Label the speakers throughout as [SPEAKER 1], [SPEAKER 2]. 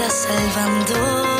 [SPEAKER 1] estás salvando.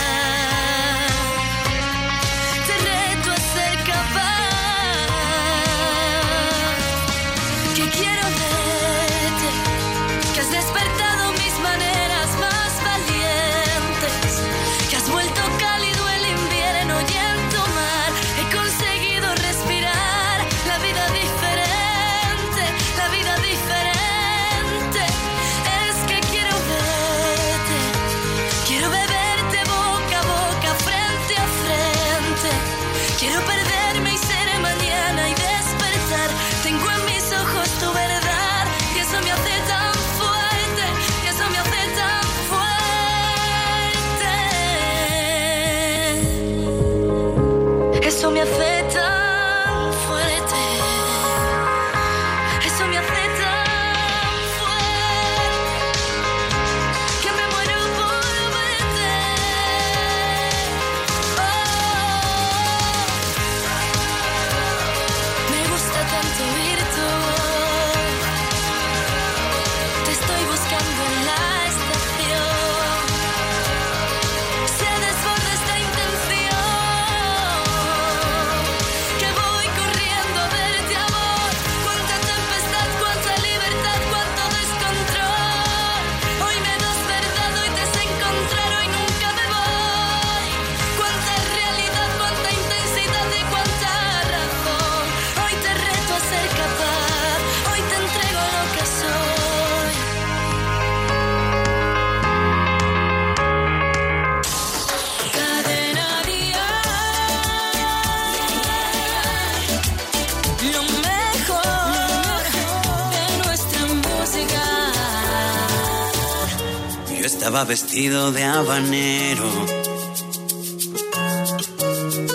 [SPEAKER 2] Vestido de habanero.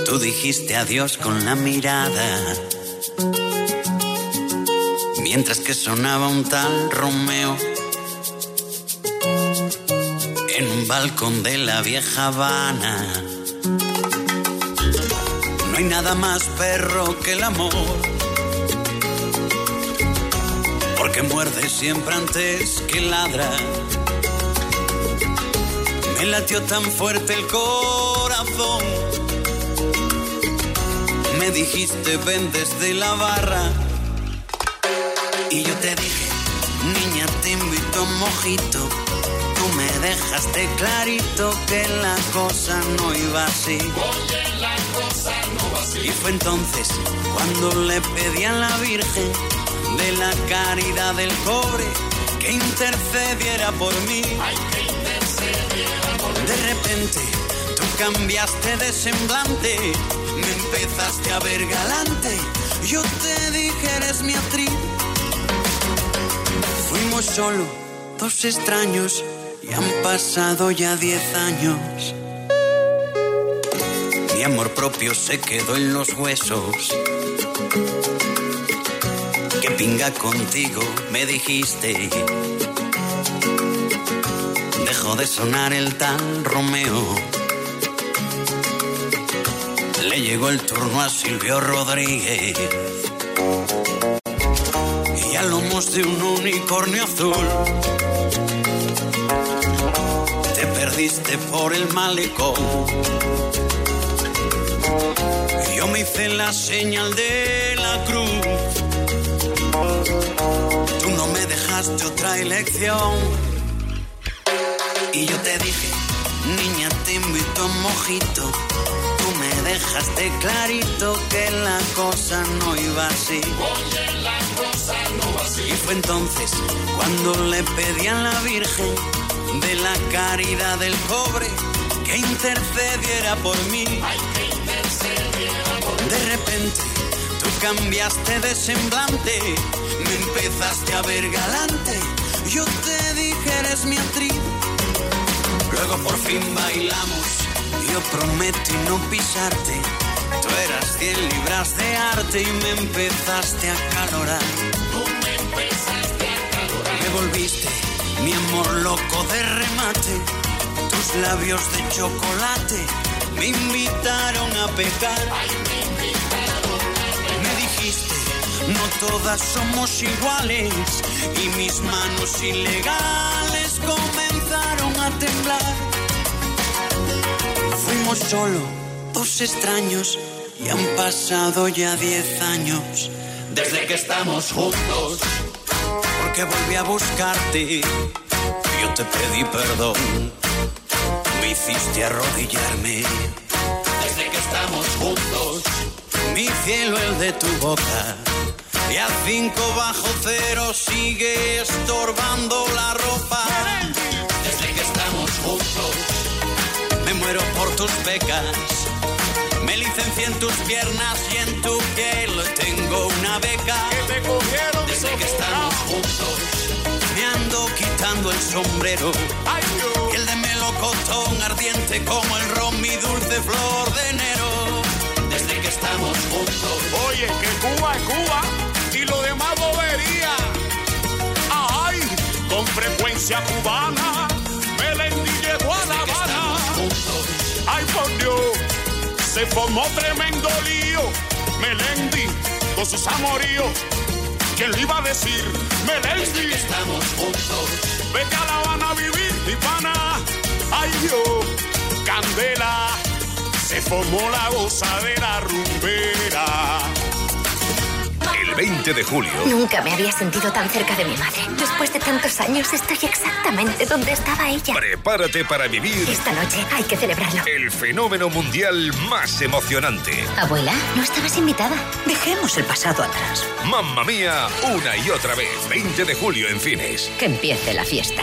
[SPEAKER 2] Tú dijiste adiós con la mirada. Mientras que sonaba un tal Romeo. En un balcón de la vieja Habana. No hay nada más perro que el amor. Porque muerde siempre antes que ladra. Me latió tan fuerte el corazón. Me dijiste ven desde la barra. Y yo te dije, niña, te invito a un mojito. Tú me dejaste clarito que la cosa no iba así. Y fue entonces cuando le pedí a la Virgen de la caridad del pobre que intercediera por mí. De repente tú cambiaste de semblante, me empezaste a ver galante. Yo te dije eres mi actriz. Fuimos solo dos extraños y han pasado ya diez años. Mi amor propio se quedó en los huesos. Que pinga contigo, me dijiste. De sonar el tal Romeo. Le llegó el turno a Silvio Rodríguez. Y a lomos de un unicornio azul te perdiste por el malecón. Yo me hice la señal de la cruz. Tú no me dejaste otra elección. Y yo te dije, niña, te invito a un mojito. Tú me dejaste clarito que la cosa no iba así.
[SPEAKER 3] Oye, la cosa no va así.
[SPEAKER 2] Y fue entonces cuando le pedí a la Virgen de la caridad del pobre que intercediera por mí.
[SPEAKER 3] Hay que intercediera por
[SPEAKER 2] De repente tú cambiaste de semblante, me empezaste a ver galante. Yo te dije eres mi actriz. Luego por fin bailamos. Yo prometí no pisarte. Tú eras 100 libras de arte y me empezaste a calorar.
[SPEAKER 3] Tú me empezaste a calorar.
[SPEAKER 2] Me volviste mi amor loco de remate. Tus labios de chocolate me invitaron a pecar.
[SPEAKER 3] Ay, me invitaron a
[SPEAKER 2] Me dijiste, no todas somos iguales. Y mis manos ilegales a temblar. Fuimos solo dos extraños y han pasado ya diez años desde que estamos juntos. Porque volví a buscarte, yo te pedí perdón. Me hiciste arrodillarme desde que estamos juntos. Mi cielo, el de tu boca. Y a cinco bajo cero sigue estorbando la ropa. Que me muero por tus pecas. Me licencié en tus piernas y en tu piel tengo una beca.
[SPEAKER 3] te cogieron
[SPEAKER 2] Desde que estamos juntos, me ando quitando el sombrero.
[SPEAKER 3] Ay.
[SPEAKER 2] Y el de melocotón ardiente como el ron, mi dulce flor de enero. Desde que estamos juntos,
[SPEAKER 3] Oye, que Cuba es Cuba y lo demás bobería. Ay, con frecuencia cubana, Melendi llegó a La Habana. Ay, por Dios, se formó tremendo lío. Melendi, con sus amoríos. ¿Quién le iba a decir? Melendi,
[SPEAKER 2] estamos juntos.
[SPEAKER 3] vete a La Habana a vivir, mi pana. Ay, Dios, Candela, se formó la gozadera rumbera.
[SPEAKER 4] El 20 de julio,
[SPEAKER 5] Nunca me había sentido tan cerca de mi madre. Después de tantos años estoy exactamente donde estaba ella.
[SPEAKER 4] prepárate para vivir
[SPEAKER 5] Esta noche hay que celebrarlo.
[SPEAKER 4] el fenómeno mundial más emocionante.
[SPEAKER 5] Abuela, no estabas invitada.
[SPEAKER 6] Dejemos el pasado atrás.
[SPEAKER 4] Mamma mía, una y otra vez. 20 de julio en cines.
[SPEAKER 5] Que empiece la fiesta.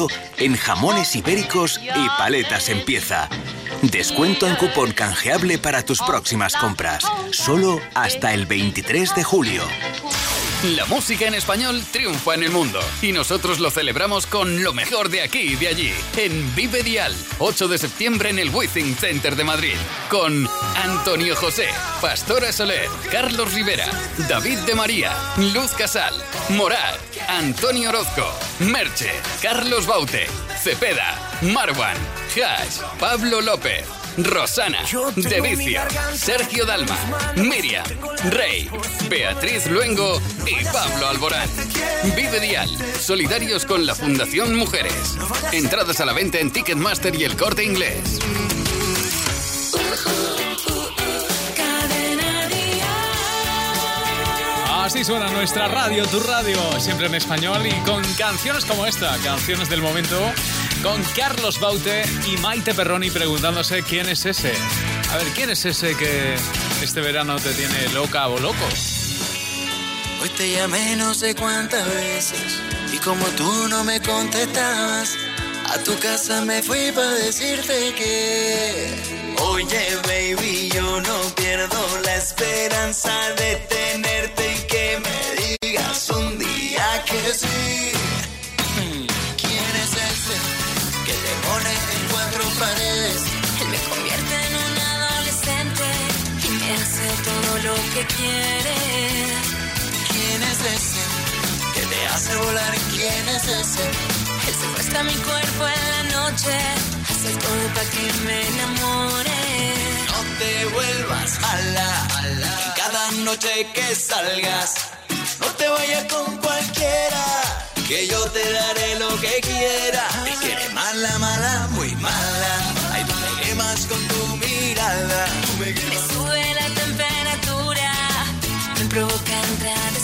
[SPEAKER 7] en jamones ibéricos y paletas en pieza. Descuento en cupón canjeable para tus próximas compras. Solo hasta el 23 de julio.
[SPEAKER 8] La música en español triunfa en el mundo y nosotros lo celebramos con lo mejor de aquí y de allí, en Vive Dial, 8 de septiembre en el Withing Center de Madrid, con Antonio José, Pastora Soler, Carlos Rivera, David de María, Luz Casal, Morat, Antonio Orozco, Merche, Carlos Baute, Cepeda, Marwan, Hash, Pablo López. Rosana, De Vicio, Sergio Dalma, Miriam, Rey, Beatriz Luengo y Pablo Alborán. Vive Dial, solidarios con la Fundación Mujeres. Entradas a la venta en Ticketmaster y el corte inglés.
[SPEAKER 9] Así suena nuestra radio, tu radio, siempre en español y con canciones como esta, canciones del momento, con Carlos Baute y Maite Perroni preguntándose quién es ese. A ver, ¿quién es ese que este verano te tiene loca o loco?
[SPEAKER 2] Hoy te llamé no sé cuántas veces y como tú no me contestabas, a tu casa me fui para decirte que. Oye, baby, yo no pierdo la esperanza de tenerte y que me digas un día que sí. ¿Quién es ese que te pone
[SPEAKER 7] en cuatro paredes?
[SPEAKER 1] Él me convierte en un adolescente y me hace todo
[SPEAKER 10] lo que quiere.
[SPEAKER 7] ¿Quién es ese que te hace volar? ¿Quién es ese?
[SPEAKER 10] Él secuestra mi cuerpo en la noche, hace todo para que me enamore.
[SPEAKER 7] No te vuelvas mala, cada noche que salgas. No te vayas con cualquiera, que yo te daré lo que quiera. Me quiere mala, mala, muy mala. Ay, tú me quemas con tu mirada.
[SPEAKER 10] me, sube la temperatura, me provocan travesuras.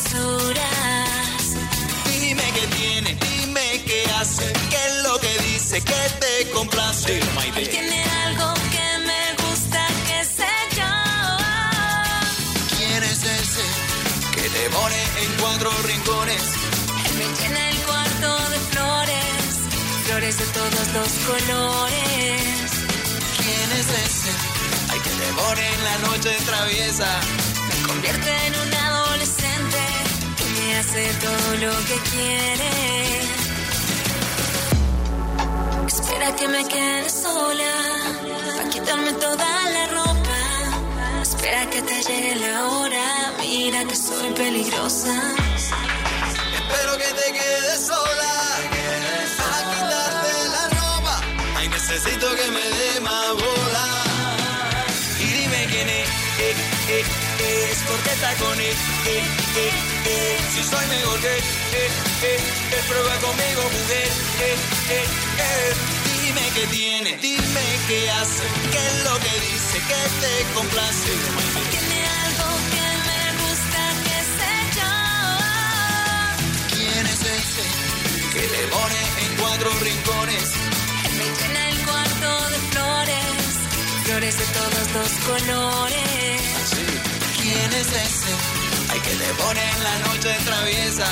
[SPEAKER 7] Lo que te complace.
[SPEAKER 10] Él tiene algo que me gusta, que sé yo.
[SPEAKER 7] ¿Quién es ese que te pone en cuatro rincones?
[SPEAKER 10] Él me llena el cuarto de flores, flores de todos los colores.
[SPEAKER 7] ¿Quién es ese? Hay que te pone en la noche traviesa.
[SPEAKER 10] Me convierte en un adolescente y me hace todo lo que quiere. Espera que me quede sola, para quitarme toda la ropa. Espera que te llegue la hora, mira que soy peligrosa.
[SPEAKER 7] Espero que te quedes sola, para quitarte la ropa. Ay, necesito que me dé más bola. Y dime quién es, eh, eh, eh, es porque está con él, eh, eh, eh. Si soy mejor que, eh, prueba conmigo, mujer, eh, eh, eh. Dime qué tiene, dime qué hace, qué es lo que dice, que te complace.
[SPEAKER 10] Tiene algo que me gusta, que sé yo.
[SPEAKER 7] ¿Quién es ese que te pone en cuatro rincones?
[SPEAKER 10] Él me llena el cuarto de flores, flores de todos los colores.
[SPEAKER 7] ¿Quién es ese? Que te pone en la noche traviesa.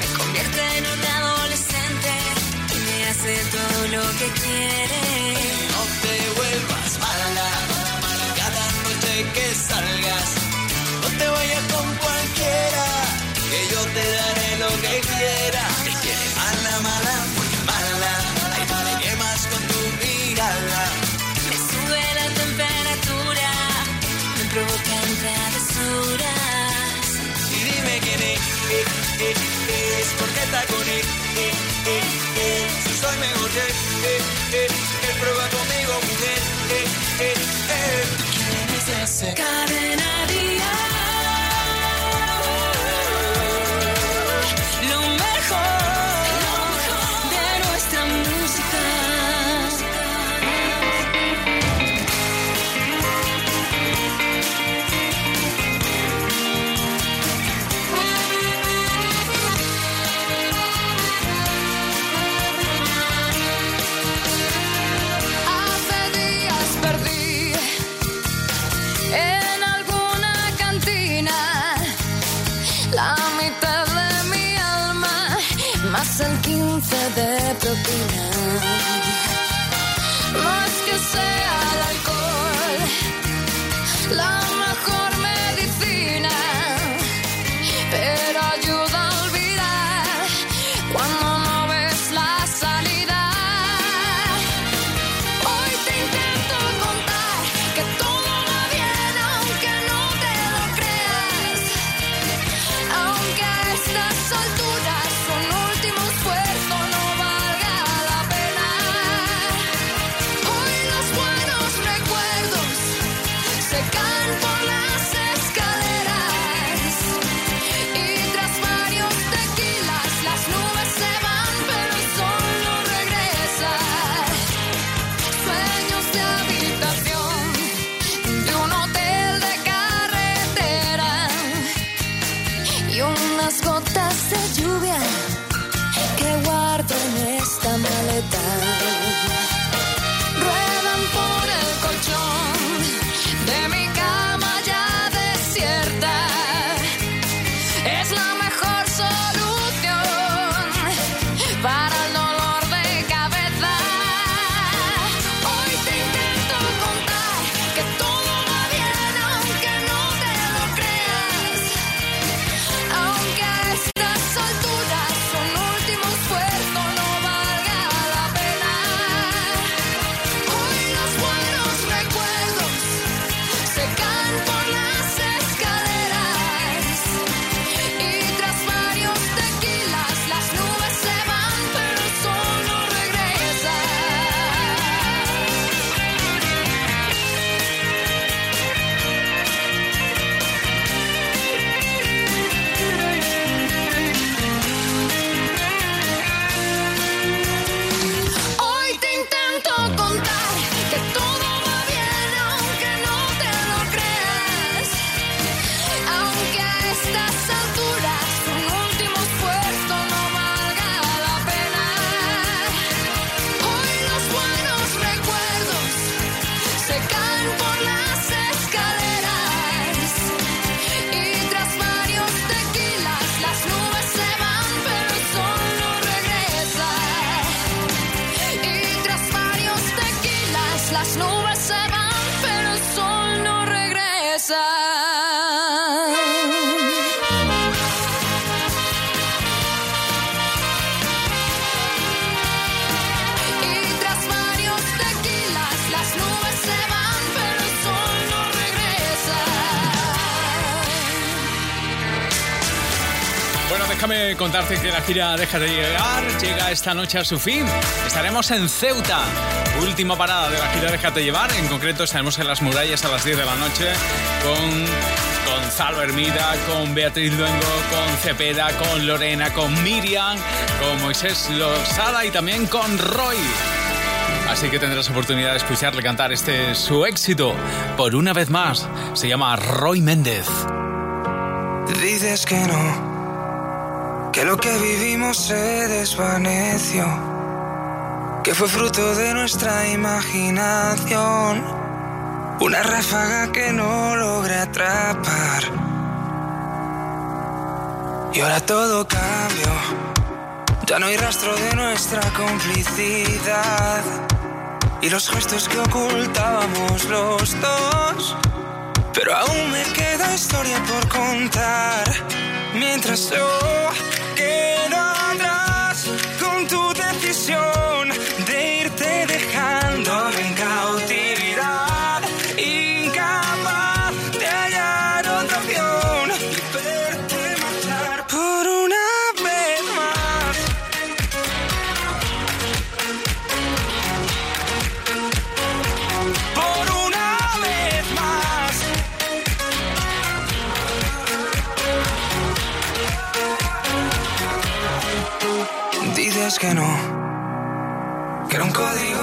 [SPEAKER 10] Me convierte en un adolescente y me hace todo lo que quiere.
[SPEAKER 7] No te vuelvas mala, cada noche que salgas. No te vayas con cualquiera, que yo te daré lo que quiera. Que quiere mala, mala. Eh, eh, eh, es porque está con él. Eh, eh, eh. Si soy mejor que eh, eh, eh, prueba conmigo, mujer. Eh, eh, eh. ¿Quién es ese?
[SPEAKER 10] Cadena
[SPEAKER 9] contarte que la gira Deja de llegar llega esta noche a su fin. Estaremos en Ceuta, última parada de la gira Déjate llevar. En concreto estaremos en las murallas a las 10 de la noche con Gonzalo Hermida, con Beatriz Luengo, con Cepeda, con Lorena, con Miriam, con Moisés Losada y también con Roy. Así que tendrás oportunidad de escucharle cantar este su éxito por una vez más. Se llama Roy Méndez.
[SPEAKER 11] Dices que no, que lo que vivimos se desvaneció, que fue fruto de nuestra imaginación, una ráfaga que no logré atrapar. Y ahora todo cambió, ya no hay rastro de nuestra complicidad y los gestos que ocultábamos los dos. Pero aún me queda historia por contar. Mientras yo later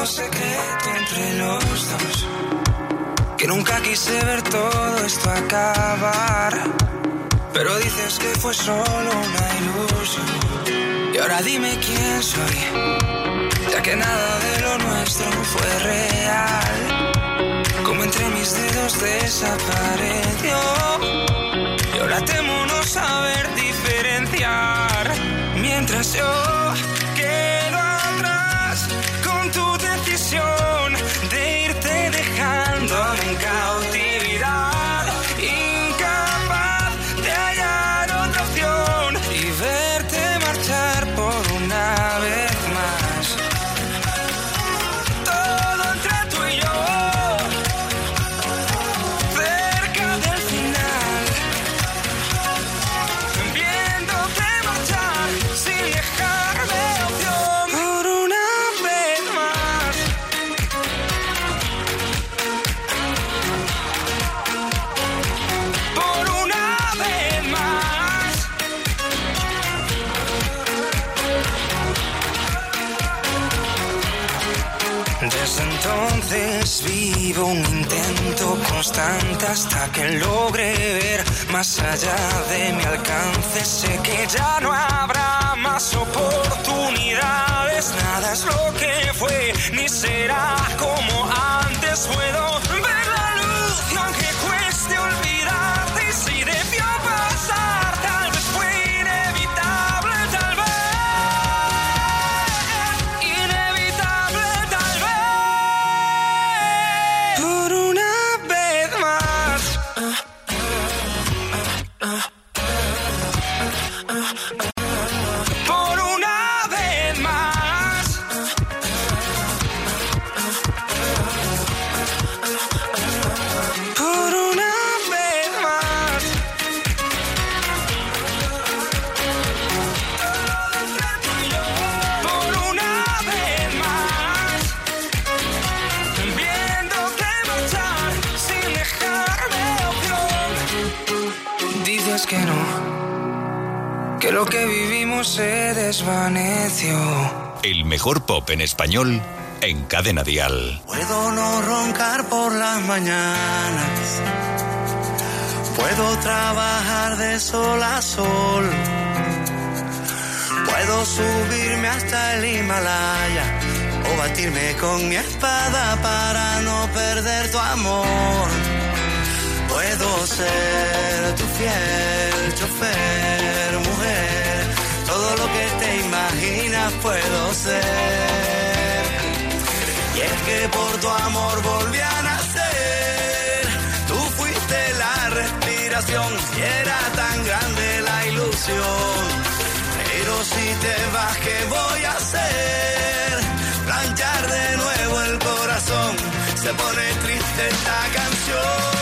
[SPEAKER 11] secreto entre los dos, que nunca quise ver todo esto acabar, pero dices que fue solo una ilusión. Y ahora dime quién soy, ya que nada de lo nuestro fue real, como entre mis dedos desapareció. Y ahora temo no saber diferenciar mientras yo hasta que logre ver más allá de mi alcance. Sé que ya no habrá más oportunidades, nada es lo que fue ni será como antes. Puedo se desvaneció
[SPEAKER 4] El mejor pop en español en Cadena Dial.
[SPEAKER 12] Puedo no roncar por las mañanas. Puedo trabajar de sol a sol. Puedo subirme hasta el Himalaya o batirme con mi espada para no perder tu amor. Puedo ser tu fiel chofer. Lo que te imaginas puedo ser. Y es que por tu amor volví a nacer. Tú fuiste la respiración y era tan grande la ilusión. Pero si te vas, ¿qué voy a hacer? Planchar de nuevo el corazón. Se pone triste esta canción.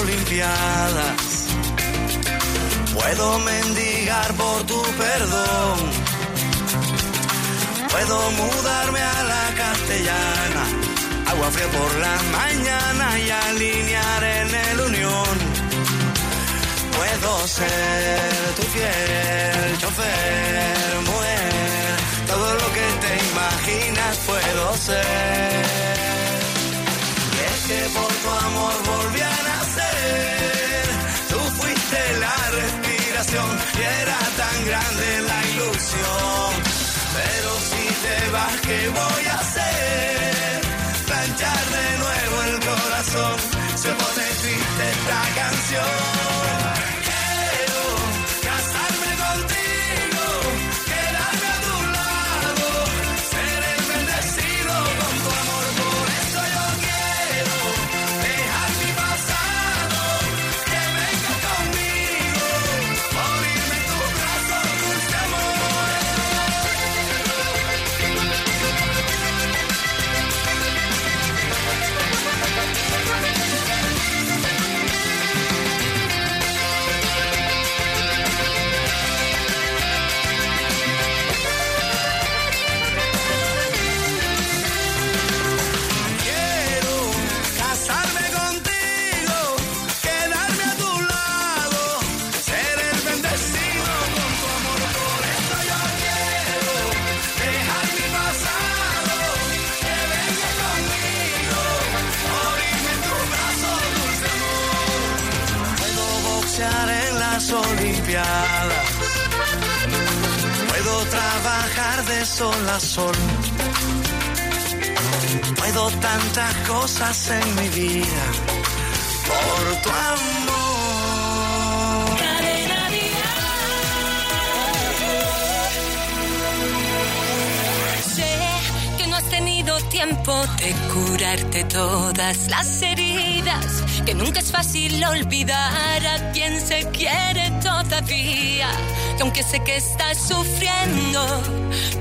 [SPEAKER 12] Olimpiadas. Puedo mendigar por tu perdón. Puedo mudarme a la castellana. Agua fría por la mañana y alinear en el unión. Puedo ser tu fiel chofer, mujer. Todo lo que te imaginas puedo ser. Y es que por tu amor volví a nacer. Tú fuiste la respiración y era tan grande la ilusión. Pero si te vas, ¿qué voy a hacer? Planchar de nuevo el corazón. Se pone triste esta canción. Sol a sol. Puedo tantas cosas en mi vida por tu amor.
[SPEAKER 1] Sé que no has tenido tiempo de curarte todas las heridas, que nunca es fácil olvidar a quien se quiere todavía, que aunque sé que estás sufriendo,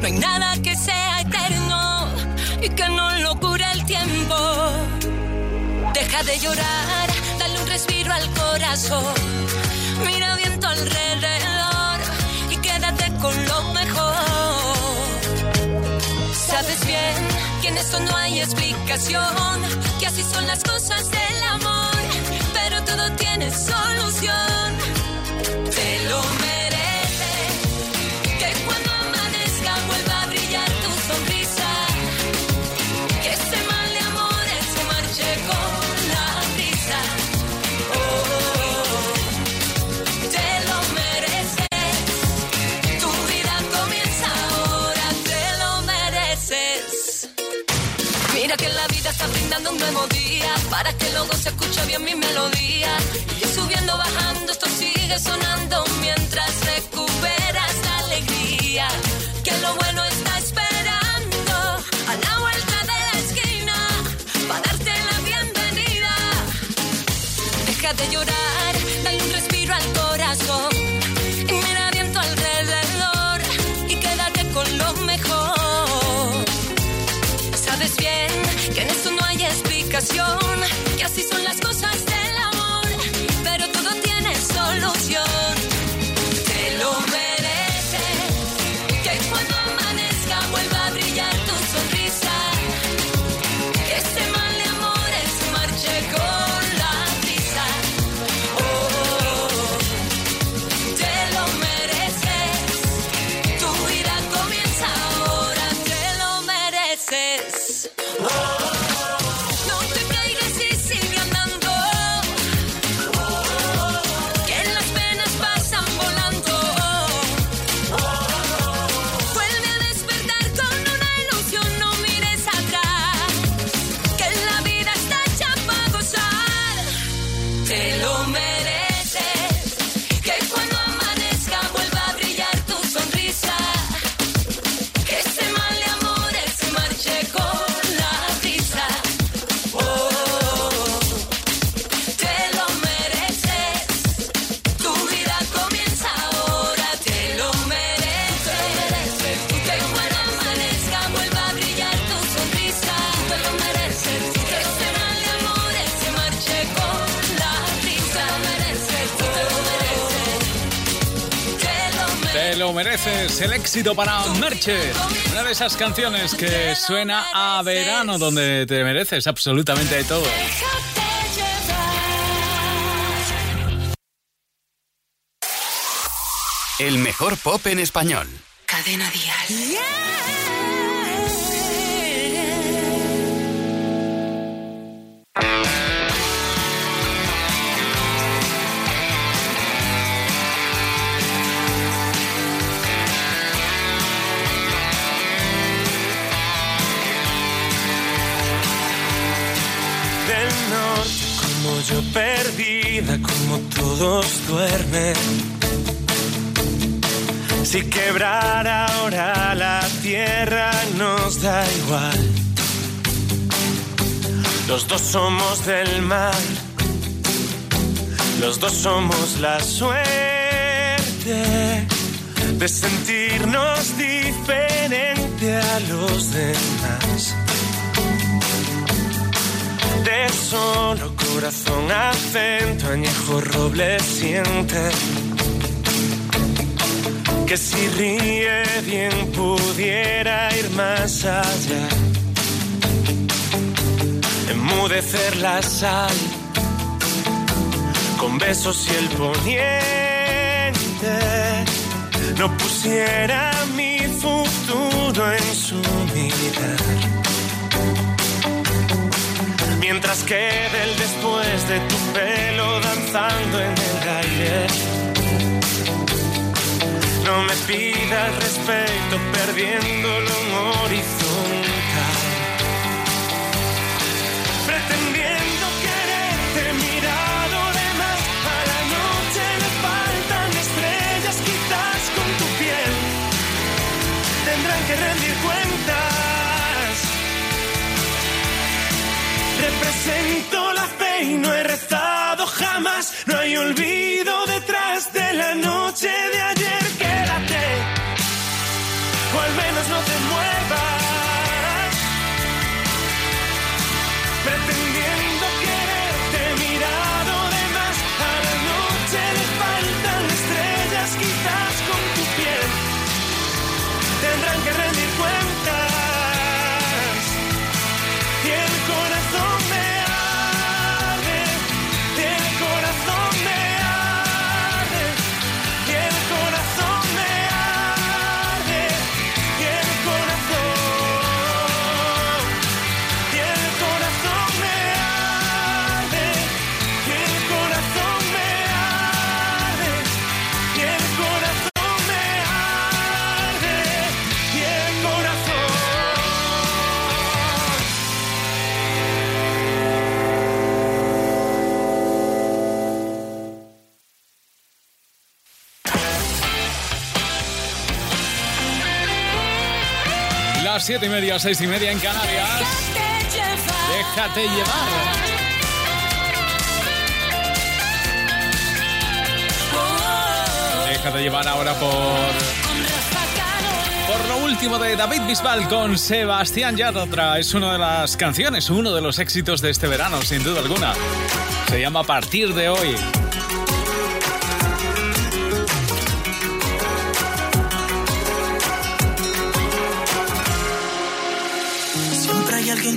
[SPEAKER 1] no hay nada que sea eterno y que no lo cura el tiempo. Deja de llorar, dale un respiro al corazón, mira bien tu alrededor y quédate con lo mejor. Sabes bien que en esto no hay explicación, que así son las cosas del amor, pero todo tiene solución. Para que luego se escuche bien mi melodía. Y subiendo, bajando, esto sigue sonando mientras explicación, mereces,
[SPEAKER 9] el éxito para Merche. Una de esas canciones que suena a verano, donde te mereces absolutamente de todo.
[SPEAKER 8] El mejor pop en español.
[SPEAKER 1] Cadena Dial.
[SPEAKER 13] del yo perdida, como todos duermen. Si quebrar ahora la tierra nos da igual. Los dos somos del mar, los dos somos la suerte de sentirnos diferente a los demás solo corazón, acento, añejo, roble, siente. Que si ríe bien pudiera ir más allá. Enmudecer la sal con besos y el poniente. No pusiera mi futuro en su mirar mientras quede el después de tu pelo danzando en el aire. No me pidas respeto perdiéndolo en horizontal. Pretendiendo jamás. No hay olvido 7 y
[SPEAKER 9] media, 6 y media en Canarias. Déjate llevar. Déjate llevar. Déjate llevar ahora por. Por lo último de David Bisbal con Sebastián Yatra. Es una de las canciones, uno de los éxitos de este verano, sin duda alguna. Se llama A partir de hoy.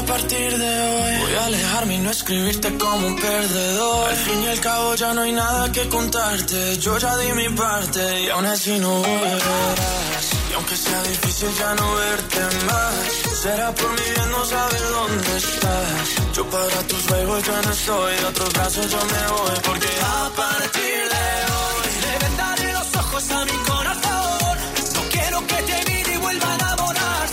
[SPEAKER 7] a partir de hoy voy a alejarme y no
[SPEAKER 14] escribirte como un perdedor. Al fin y al cabo ya no hay nada que contarte. Yo ya di mi parte y aún así no volverás. Y aunque sea difícil ya no verte más, será por mi bien no saber dónde estás. Yo para tus juegos ya no estoy, de otros brazos yo me voy. Porque a partir de hoy le vendaré los ojos a mi corazón. No quiero que te mire y vuelva a
[SPEAKER 10] enamorar.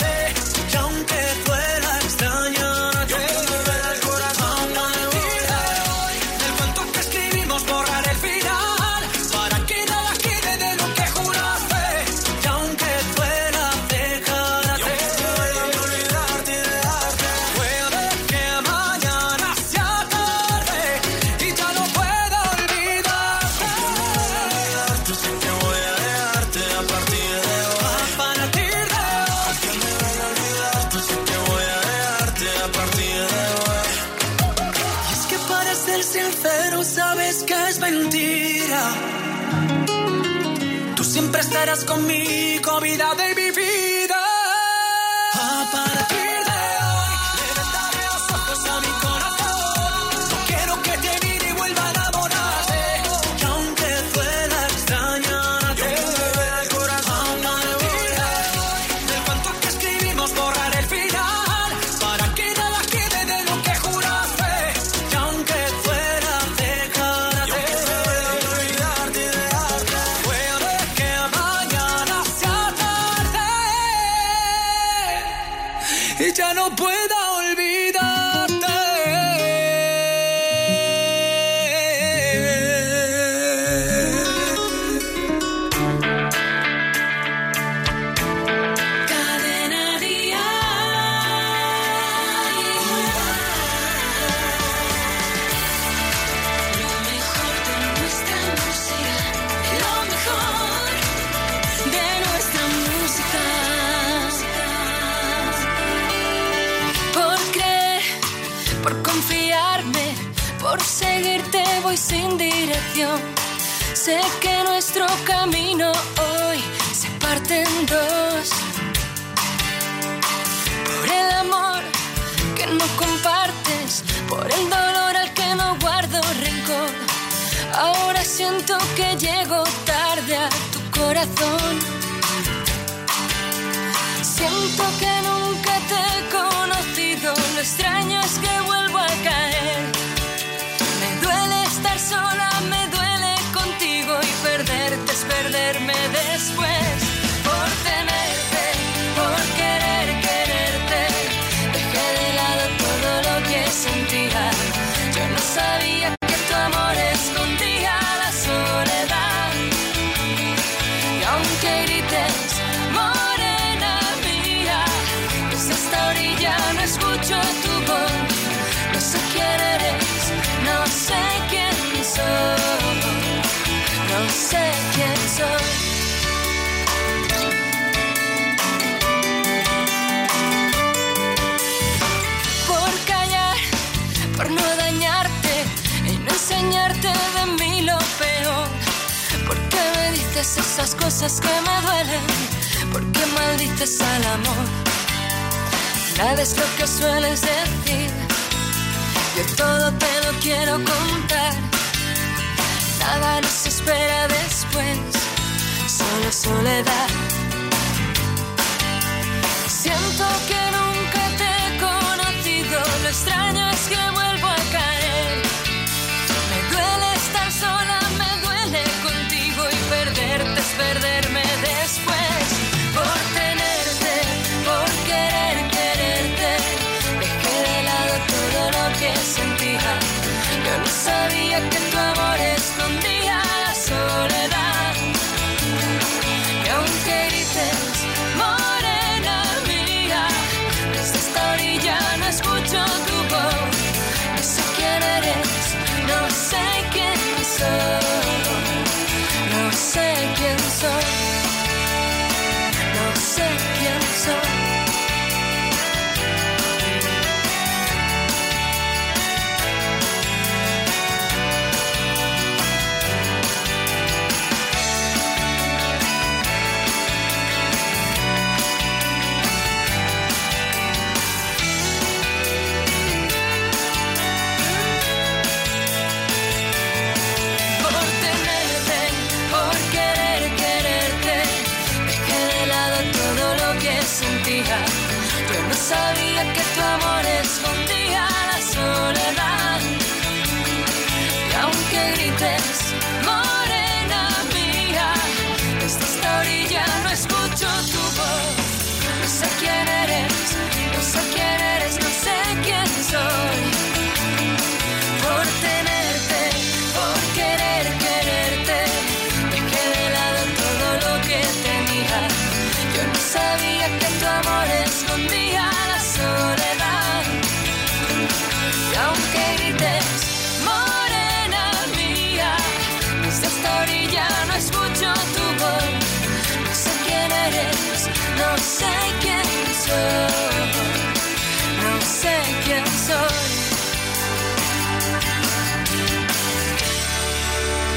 [SPEAKER 10] dices al amor, nada es lo que sueles decir. Yo todo te lo quiero contar, nada nos espera después, solo soledad. Siento que nunca te he conocido, lo extraño que tu amor escondía la soledad. Y aunque grites, morena mía,
[SPEAKER 1] desde esta orilla no escucho tu voz. No sé quién eres, no sé quién soy, no sé quién soy.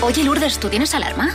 [SPEAKER 15] Oye, Lourdes, ¿tú tienes alarma?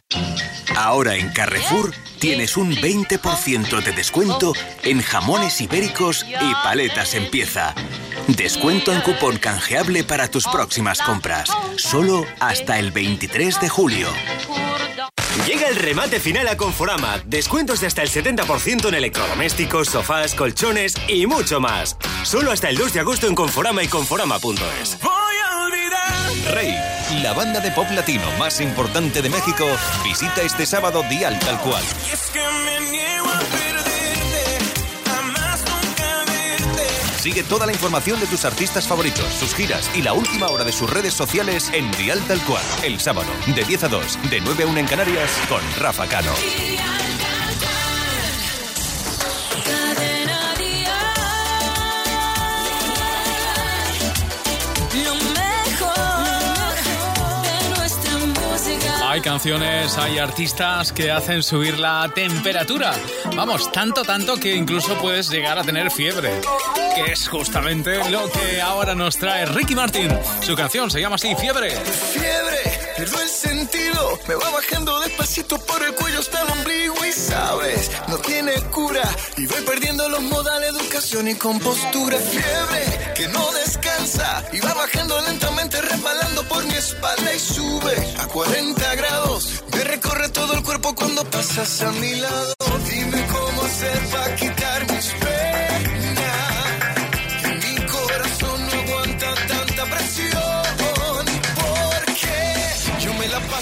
[SPEAKER 7] Ahora en Carrefour tienes un 20% de descuento en jamones ibéricos y paletas en pieza. Descuento en cupón canjeable para tus próximas compras. Solo hasta el 23 de julio.
[SPEAKER 16] Llega el remate final a Conforama. Descuentos de hasta el 70% en electrodomésticos, sofás, colchones y mucho más. Solo hasta el 2 de agosto en Conforama y Conforama.es.
[SPEAKER 4] Rey, la banda de pop latino más importante de México, visita este sábado Dial Tal Cual.
[SPEAKER 17] Y es que me niego a perderte, a más nunca verte.
[SPEAKER 4] Sigue toda la información de tus artistas favoritos, sus giras y la última hora de sus redes sociales en Dial Tal Cual. El sábado, de 10 a 2, de 9 a 1 en Canarias, con Rafa Cano.
[SPEAKER 9] Hay canciones, hay artistas que hacen subir la temperatura. Vamos, tanto, tanto que incluso puedes llegar a tener fiebre. Que es justamente lo que ahora nos trae Ricky Martin. Su canción se llama así, Fiebre.
[SPEAKER 17] Fiebre, pierdo el sentido, me va bajando despacito por el cuello hasta el ombligo y sabes, no tiene cura y voy perdiendo los modales, educación y compostura. Fiebre, que no descansa y va bajando lentamente resbalando por mi espalda y sube a 40 grados, me recorre todo el cuerpo cuando pasas a mi lado. Dime cómo hacer para quitar mis penas,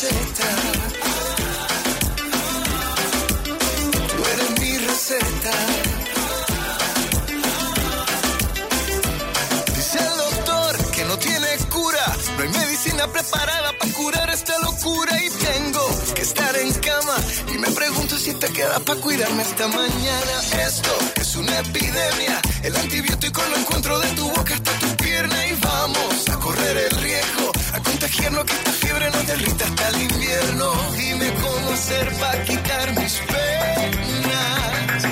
[SPEAKER 17] Tú eres mi receta. Dice el doctor que no tiene cura. No hay medicina preparada para curar esta locura. Y tengo que estar en cama. Y me pregunto si te queda para cuidarme esta mañana. Esto es una epidemia. El antibiótico lo encuentro de tu boca hasta tu pierna. Y vamos a correr el riesgo. A contagiarnos que esta fiebre nos derrita hasta el invierno. Dime cómo hacer para quitar mis penas.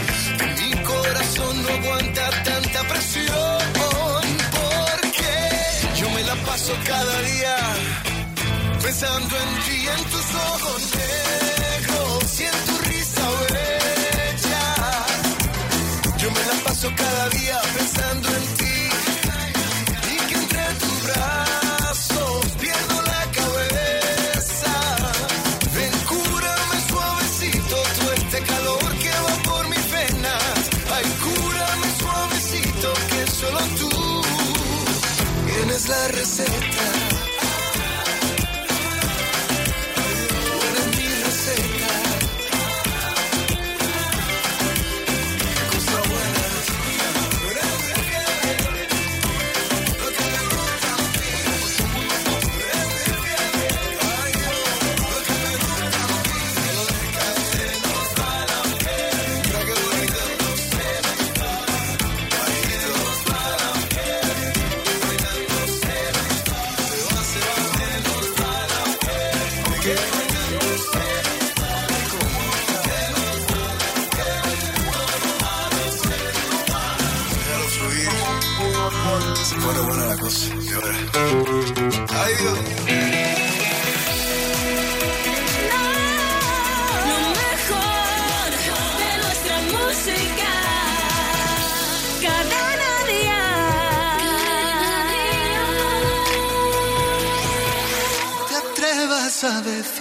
[SPEAKER 17] Mi corazón no aguanta tanta presión. Porque yo me la paso cada día pensando en ti, en tus ojos negros y en tu risa bella. Yo me la paso cada día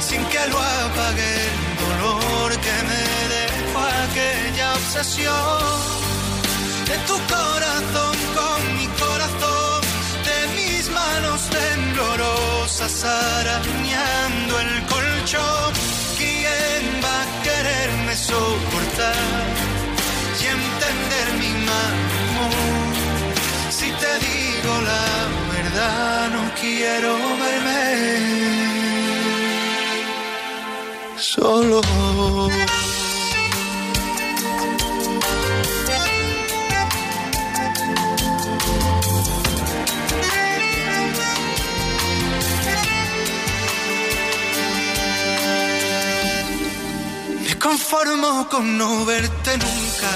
[SPEAKER 18] Sin que lo apague el dolor que me dejó aquella obsesión de tu corazón con mi corazón, de mis manos temblorosas arañando el colchón? ¿Quién va a quererme soportar? y entender mi mal. Si te digo la verdad, no quiero verme solo. Me conformo con no verte nunca.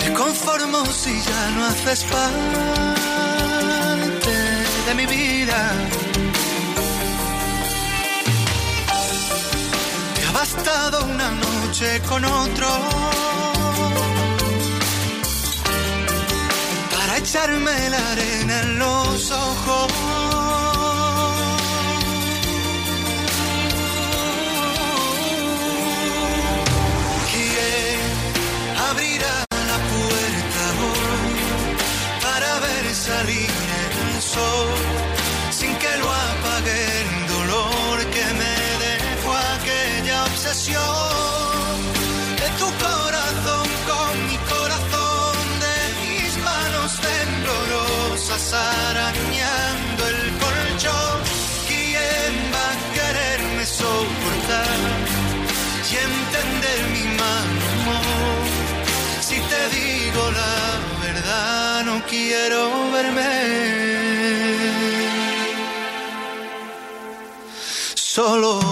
[SPEAKER 18] Me conformo si ya no haces parte de mi vida. Bastado una noche con otro para echarme la arena en los ojos. ¿Quién abrirá la puerta hoy para ver salir el sol arañando el colchón? ¿Quién va a quererme soportar? y entender mi mal humor. Si te digo la verdad, no quiero verme solo.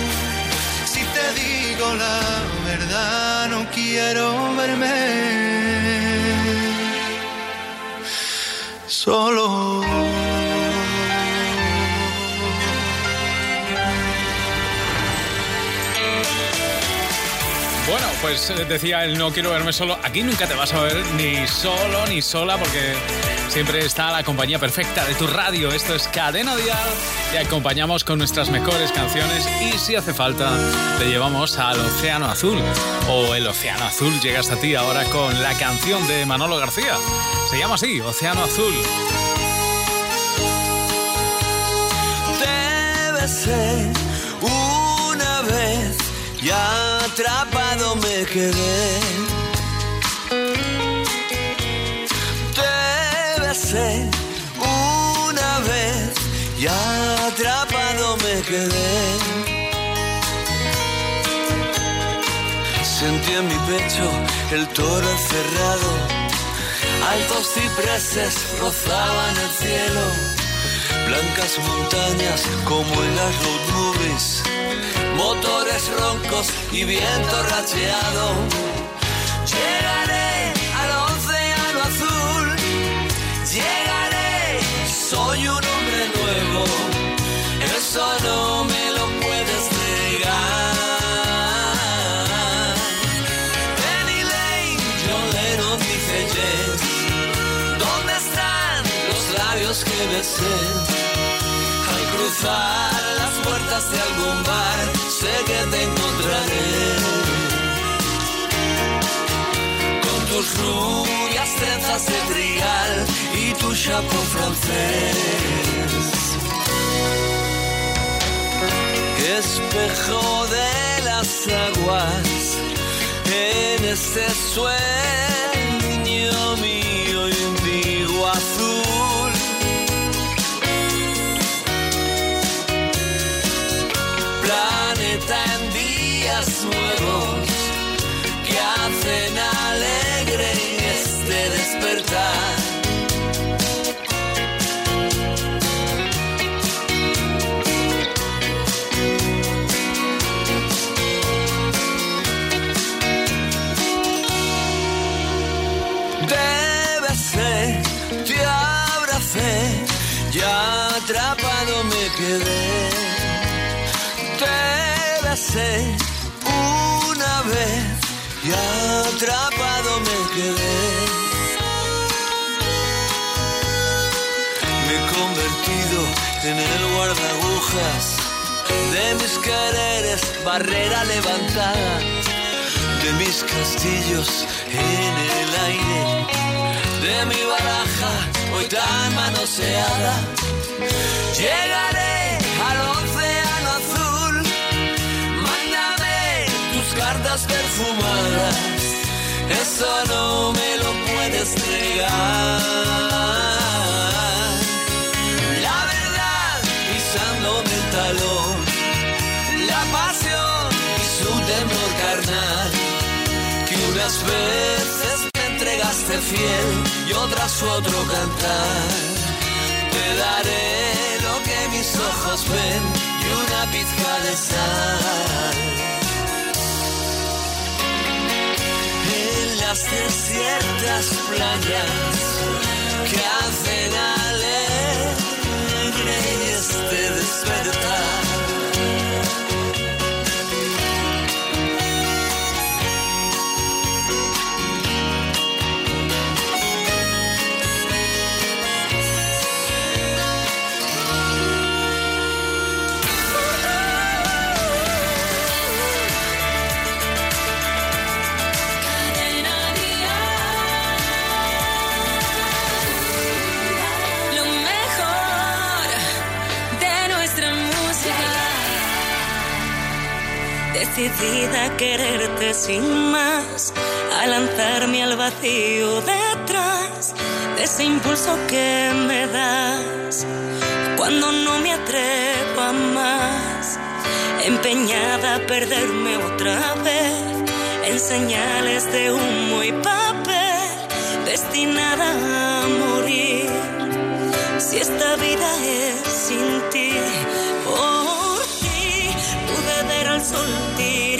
[SPEAKER 18] Digo la verdad, no quiero verme solo.
[SPEAKER 9] Bueno, pues eh, decía el no quiero verme solo. Aquí nunca te vas a ver ni solo ni sola porque siempre está la compañía perfecta de tu radio. Esto es Cadena Dial. Te acompañamos con nuestras mejores canciones y si hace falta te llevamos al Océano Azul. O el Océano Azul llega hasta ti ahora con la canción de Manolo García. Se llama así, Océano Azul.
[SPEAKER 19] Te besé una vez y atrapado me quedé. Te besé una vez y atrapado me quedé. Sentí en mi pecho el toro encerrado, altos cipreses rozaban el cielo blancas montañas como en las road movies, motores roncos y viento racheado. Llegaré al océano azul, llegaré, soy un hombre nuevo, eso no me lo puedes negar. Penny Lane, John. ¿Dónde están los labios que besé? Las puertas de algún bar, sé que te encontraré. Con tus rubias trenzas de trigal y tu chapeau francés. Espejo de las aguas en este sueño mío indigo azul. En el guardagujas de mis quereres, barrera levantada de mis castillos en el aire, de mi baraja hoy tan manoseada. Llegaré al océano azul, mándame tus cartas perfumadas, eso no me lo puedes negar. La pasión y su temor carnal que unas veces me entregaste fiel y otras otro cantar. Te daré lo que mis ojos ven y una pizca de sal. En las desiertas playas que hacen alegre
[SPEAKER 1] quererte sin más, a lanzarme al vacío detrás de ese impulso que me das cuando no me atrevo a más, empeñada a perderme otra vez en señales de humo y papel, destinada a morir. Si esta vida es sin ti, por ti pude ver al sol tiritar.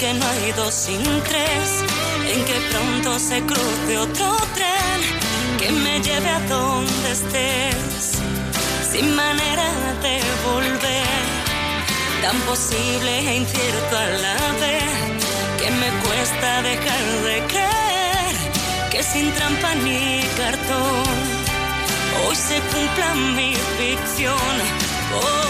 [SPEAKER 1] Que no hay dos sin tres, en que pronto se cruce otro tren que me lleve a donde estés, sin manera de volver tan posible e incierto a la vez que me cuesta dejar de creer que sin trampa ni cartón hoy se cumpla mi ficción. Por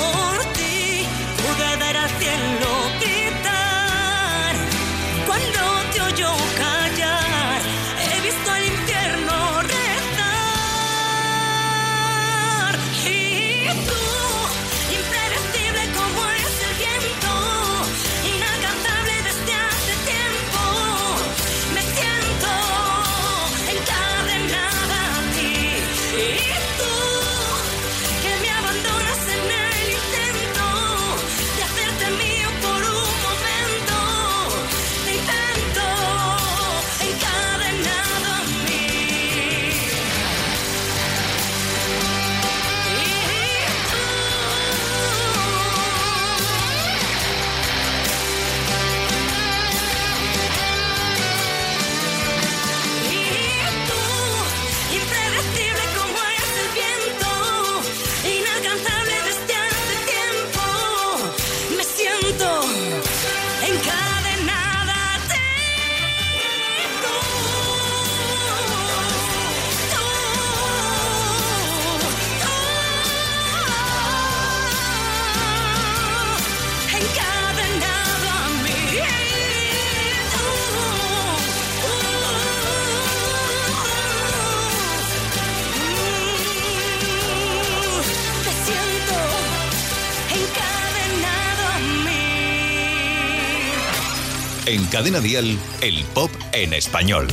[SPEAKER 4] Cadena dial, el pop en español.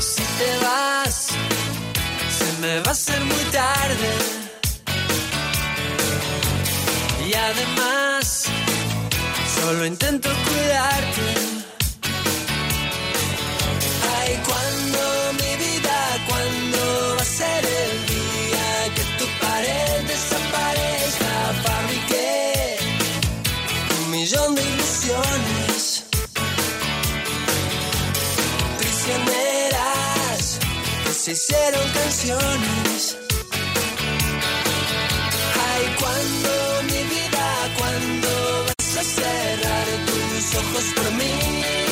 [SPEAKER 10] Si te vas, se me va a ser muy tarde. Y además, solo intento cuidarte. Ay, cuando mi vida, cuando va a ser el día que tu pared desaparezca, fabriqué un millón de ilusiones. Prisioneras que se hicieron canciones. Ay, cuando mi vida, cuando vas a cerrar tus ojos por mí.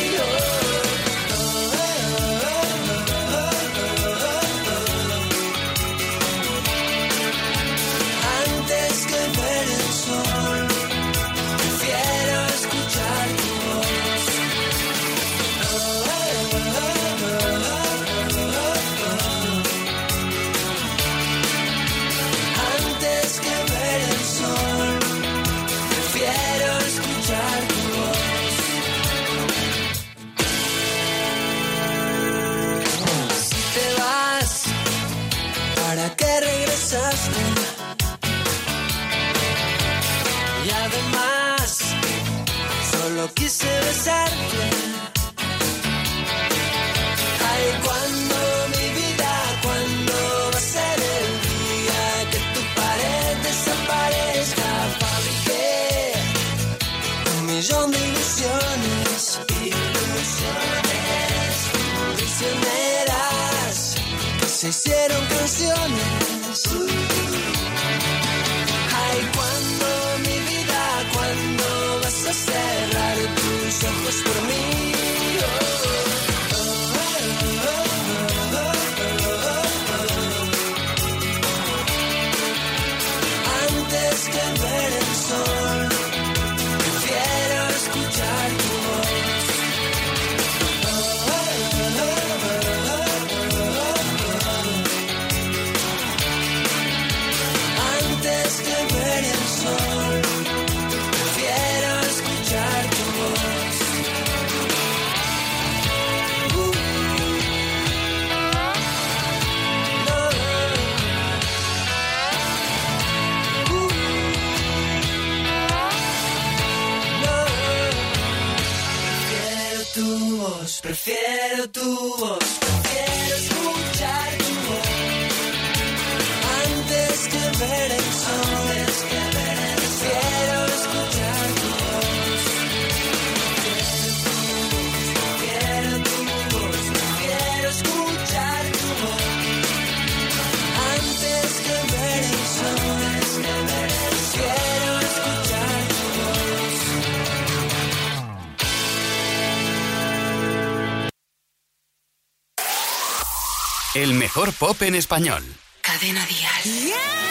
[SPEAKER 8] pop en español.
[SPEAKER 20] Cadena
[SPEAKER 1] Díaz. Yeah.